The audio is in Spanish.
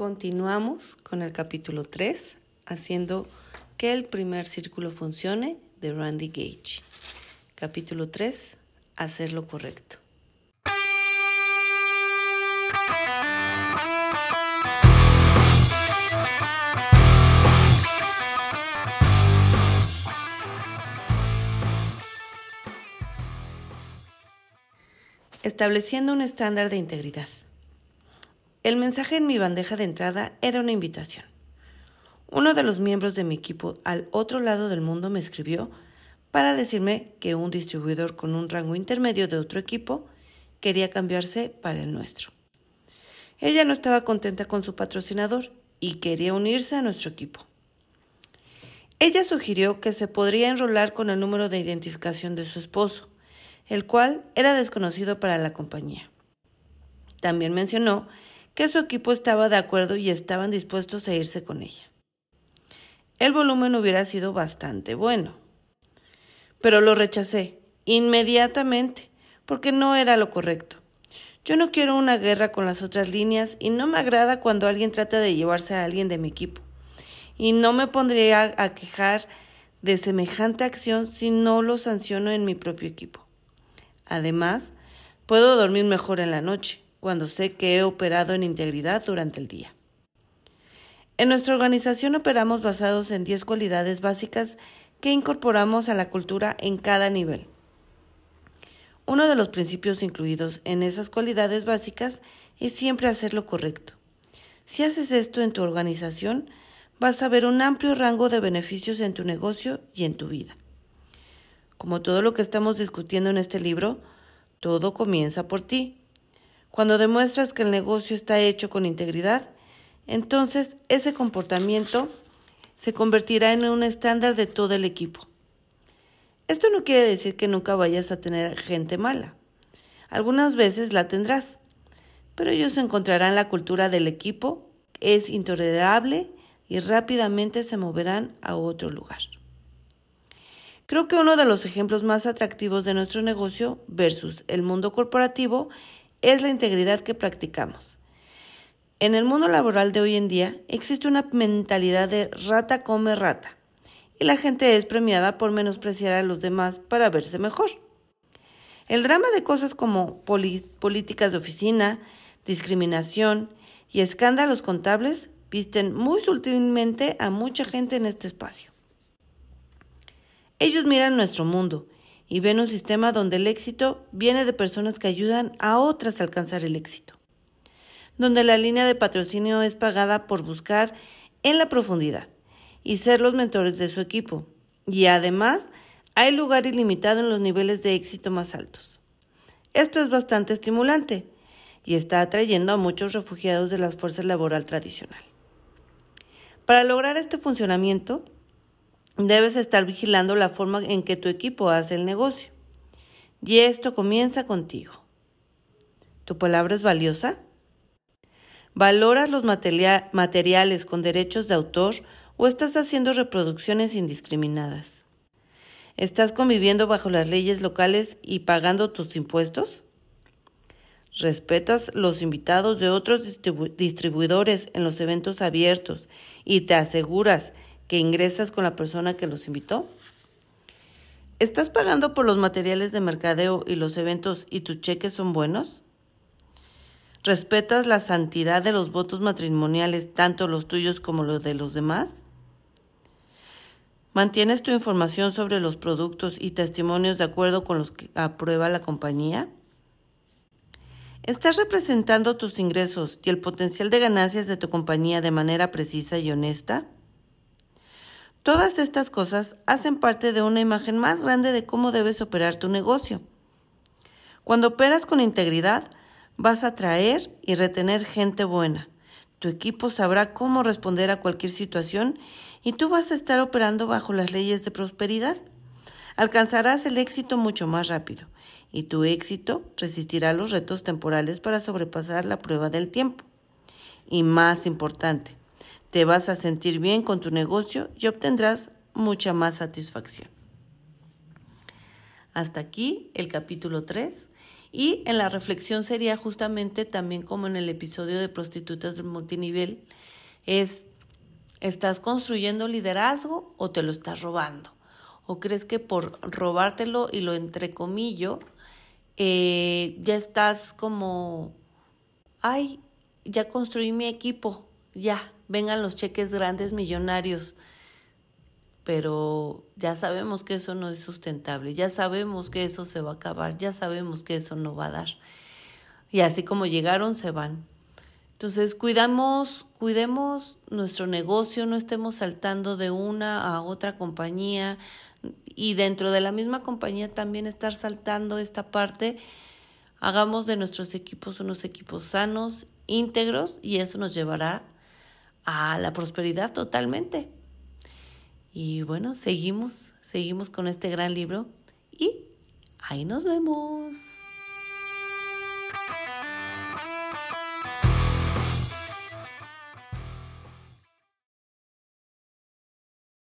Continuamos con el capítulo 3, haciendo que el primer círculo funcione de Randy Gage. Capítulo 3, hacer lo correcto. Estableciendo un estándar de integridad. El mensaje en mi bandeja de entrada era una invitación. Uno de los miembros de mi equipo al otro lado del mundo me escribió para decirme que un distribuidor con un rango intermedio de otro equipo quería cambiarse para el nuestro. Ella no estaba contenta con su patrocinador y quería unirse a nuestro equipo. Ella sugirió que se podría enrolar con el número de identificación de su esposo, el cual era desconocido para la compañía. También mencionó que su equipo estaba de acuerdo y estaban dispuestos a irse con ella. El volumen hubiera sido bastante bueno. Pero lo rechacé inmediatamente porque no era lo correcto. Yo no quiero una guerra con las otras líneas y no me agrada cuando alguien trata de llevarse a alguien de mi equipo. Y no me pondría a quejar de semejante acción si no lo sanciono en mi propio equipo. Además, puedo dormir mejor en la noche cuando sé que he operado en integridad durante el día. En nuestra organización operamos basados en 10 cualidades básicas que incorporamos a la cultura en cada nivel. Uno de los principios incluidos en esas cualidades básicas es siempre hacer lo correcto. Si haces esto en tu organización, vas a ver un amplio rango de beneficios en tu negocio y en tu vida. Como todo lo que estamos discutiendo en este libro, todo comienza por ti. Cuando demuestras que el negocio está hecho con integridad, entonces ese comportamiento se convertirá en un estándar de todo el equipo. Esto no quiere decir que nunca vayas a tener gente mala. Algunas veces la tendrás, pero ellos encontrarán la cultura del equipo es intolerable y rápidamente se moverán a otro lugar. Creo que uno de los ejemplos más atractivos de nuestro negocio versus el mundo corporativo es la integridad que practicamos. En el mundo laboral de hoy en día existe una mentalidad de rata come rata y la gente es premiada por menospreciar a los demás para verse mejor. El drama de cosas como políticas de oficina, discriminación y escándalos contables visten muy sutilmente a mucha gente en este espacio. Ellos miran nuestro mundo y ven un sistema donde el éxito viene de personas que ayudan a otras a alcanzar el éxito, donde la línea de patrocinio es pagada por buscar en la profundidad y ser los mentores de su equipo, y además hay lugar ilimitado en los niveles de éxito más altos. Esto es bastante estimulante y está atrayendo a muchos refugiados de las fuerzas laboral tradicional. Para lograr este funcionamiento, debes estar vigilando la forma en que tu equipo hace el negocio. Y esto comienza contigo. ¿Tu palabra es valiosa? ¿Valoras los materiales con derechos de autor o estás haciendo reproducciones indiscriminadas? ¿Estás conviviendo bajo las leyes locales y pagando tus impuestos? ¿Respetas los invitados de otros distribuidores en los eventos abiertos y te aseguras que ingresas con la persona que los invitó? ¿Estás pagando por los materiales de mercadeo y los eventos y tus cheques son buenos? ¿Respetas la santidad de los votos matrimoniales, tanto los tuyos como los de los demás? ¿Mantienes tu información sobre los productos y testimonios de acuerdo con los que aprueba la compañía? ¿Estás representando tus ingresos y el potencial de ganancias de tu compañía de manera precisa y honesta? Todas estas cosas hacen parte de una imagen más grande de cómo debes operar tu negocio. Cuando operas con integridad, vas a atraer y retener gente buena. Tu equipo sabrá cómo responder a cualquier situación y tú vas a estar operando bajo las leyes de prosperidad. Alcanzarás el éxito mucho más rápido y tu éxito resistirá los retos temporales para sobrepasar la prueba del tiempo. Y más importante, te vas a sentir bien con tu negocio y obtendrás mucha más satisfacción. Hasta aquí el capítulo 3 Y en la reflexión sería justamente también como en el episodio de prostitutas del multinivel, es, ¿estás construyendo liderazgo o te lo estás robando? ¿O crees que por robártelo y lo entrecomillo, eh, ya estás como, ay, ya construí mi equipo, ya, vengan los cheques grandes millonarios? pero ya sabemos que eso no es sustentable, ya sabemos que eso se va a acabar, ya sabemos que eso no va a dar. Y así como llegaron, se van. Entonces, cuidamos, cuidemos nuestro negocio, no estemos saltando de una a otra compañía y dentro de la misma compañía también estar saltando esta parte. Hagamos de nuestros equipos unos equipos sanos, íntegros y eso nos llevará a la prosperidad totalmente. Y bueno, seguimos, seguimos con este gran libro y ahí nos vemos.